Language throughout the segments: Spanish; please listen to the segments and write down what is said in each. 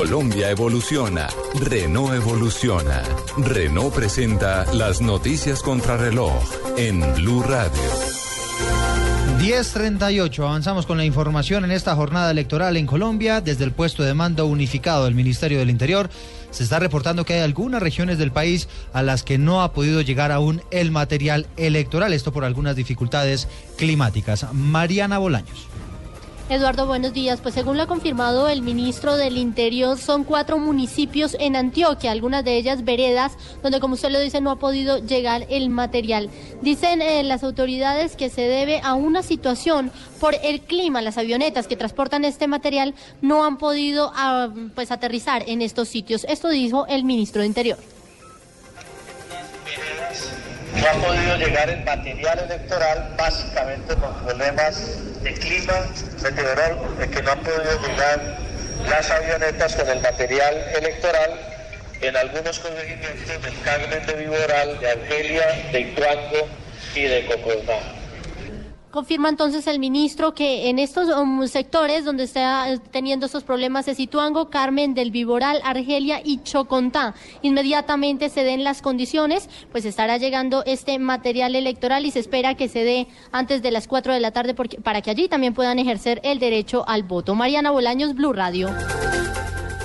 Colombia evoluciona, Renault evoluciona. Renault presenta las noticias contra reloj en Blue Radio. 10.38, avanzamos con la información en esta jornada electoral en Colombia. Desde el puesto de mando unificado del Ministerio del Interior se está reportando que hay algunas regiones del país a las que no ha podido llegar aún el material electoral, esto por algunas dificultades climáticas. Mariana Bolaños. Eduardo, buenos días. Pues según lo ha confirmado el ministro del Interior, son cuatro municipios en Antioquia, algunas de ellas veredas, donde como usted lo dice no ha podido llegar el material. Dicen eh, las autoridades que se debe a una situación por el clima. Las avionetas que transportan este material no han podido ah, pues aterrizar en estos sitios. Esto dijo el ministro de Interior. No ha podido llegar el material electoral básicamente por problemas de clima meteorológico, de que no han podido llegar las avionetas con el material electoral en algunos corregimientos del Carmen de Viboral, de Argelia, de Ituango y de Cocodná. Confirma entonces el ministro que en estos um, sectores donde está eh, teniendo estos problemas es Situango, Carmen del Viboral, Argelia y Chocontá. Inmediatamente se den las condiciones, pues estará llegando este material electoral y se espera que se dé antes de las 4 de la tarde para que allí también puedan ejercer el derecho al voto. Mariana Bolaños, Blue Radio.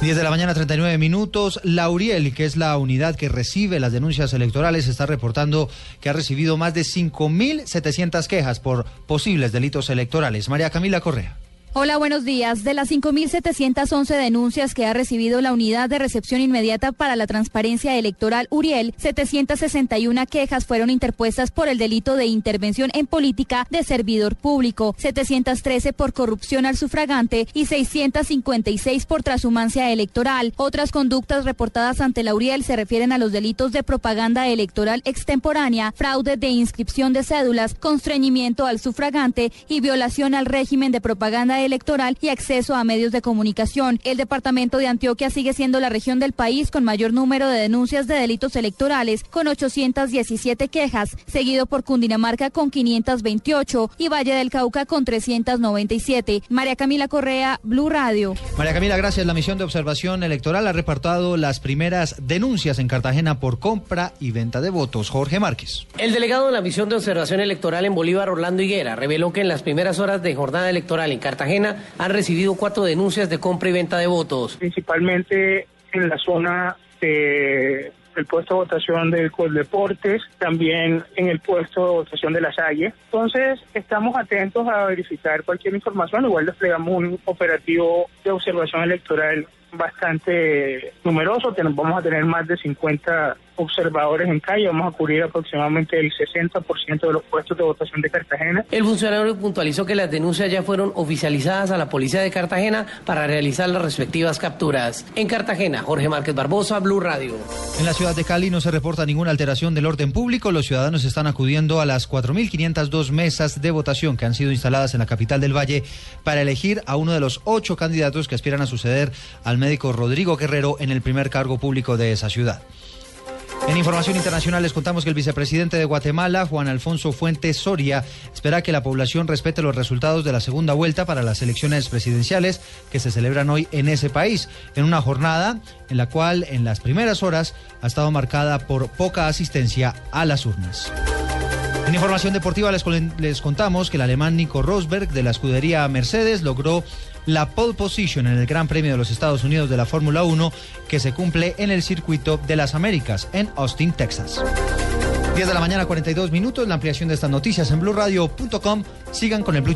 10 de la mañana, 39 minutos. Lauriel, que es la unidad que recibe las denuncias electorales, está reportando que ha recibido más de 5.700 quejas por posibles delitos electorales. María Camila Correa. Hola, buenos días. De las 5.711 denuncias que ha recibido la Unidad de Recepción Inmediata para la Transparencia Electoral Uriel, 761 quejas fueron interpuestas por el delito de intervención en política de servidor público, 713 por corrupción al sufragante y 656 por transhumancia electoral. Otras conductas reportadas ante la Uriel se refieren a los delitos de propaganda electoral extemporánea, fraude de inscripción de cédulas, constreñimiento al sufragante y violación al régimen de propaganda electoral y acceso a medios de comunicación. El departamento de Antioquia sigue siendo la región del país con mayor número de denuncias de delitos electorales, con 817 quejas, seguido por Cundinamarca con 528 y Valle del Cauca con 397. María Camila Correa, Blue Radio. María Camila, gracias. La misión de observación electoral ha repartido las primeras denuncias en Cartagena por compra y venta de votos. Jorge Márquez. El delegado de la misión de observación electoral en Bolívar, Orlando Higuera, reveló que en las primeras horas de jornada electoral en Cartagena han recibido cuatro denuncias de compra y venta de votos. Principalmente en la zona de el puesto de votación del Deportes, también en el puesto de votación de la Salle. Entonces, estamos atentos a verificar cualquier información. Igual desplegamos un operativo de observación electoral bastante numeroso. Vamos a tener más de 50 observadores en calle. Vamos a cubrir aproximadamente el 60% de los puestos de votación de Cartagena. El funcionario puntualizó que las denuncias ya fueron oficializadas a la policía de Cartagena para realizar las respectivas capturas. En Cartagena, Jorge Márquez Barbosa, Blue Radio. En la ciudad de Cali no se reporta ninguna alteración del orden público. Los ciudadanos están acudiendo a las 4.502 mesas de votación que han sido instaladas en la capital del Valle para elegir a uno de los ocho candidatos que aspiran a suceder al médico Rodrigo Guerrero en el primer cargo público de esa ciudad. En información internacional les contamos que el vicepresidente de Guatemala, Juan Alfonso Fuentes Soria, espera que la población respete los resultados de la segunda vuelta para las elecciones presidenciales que se celebran hoy en ese país, en una jornada en la cual en las primeras horas ha estado marcada por poca asistencia a las urnas. En información deportiva les, les contamos que el alemán Nico Rosberg de la escudería Mercedes logró la pole position en el Gran Premio de los Estados Unidos de la Fórmula 1 que se cumple en el circuito de las Américas en Austin, Texas. 10 de la mañana, 42 minutos. La ampliación de estas noticias en blueradio.com. Sigan con el Blue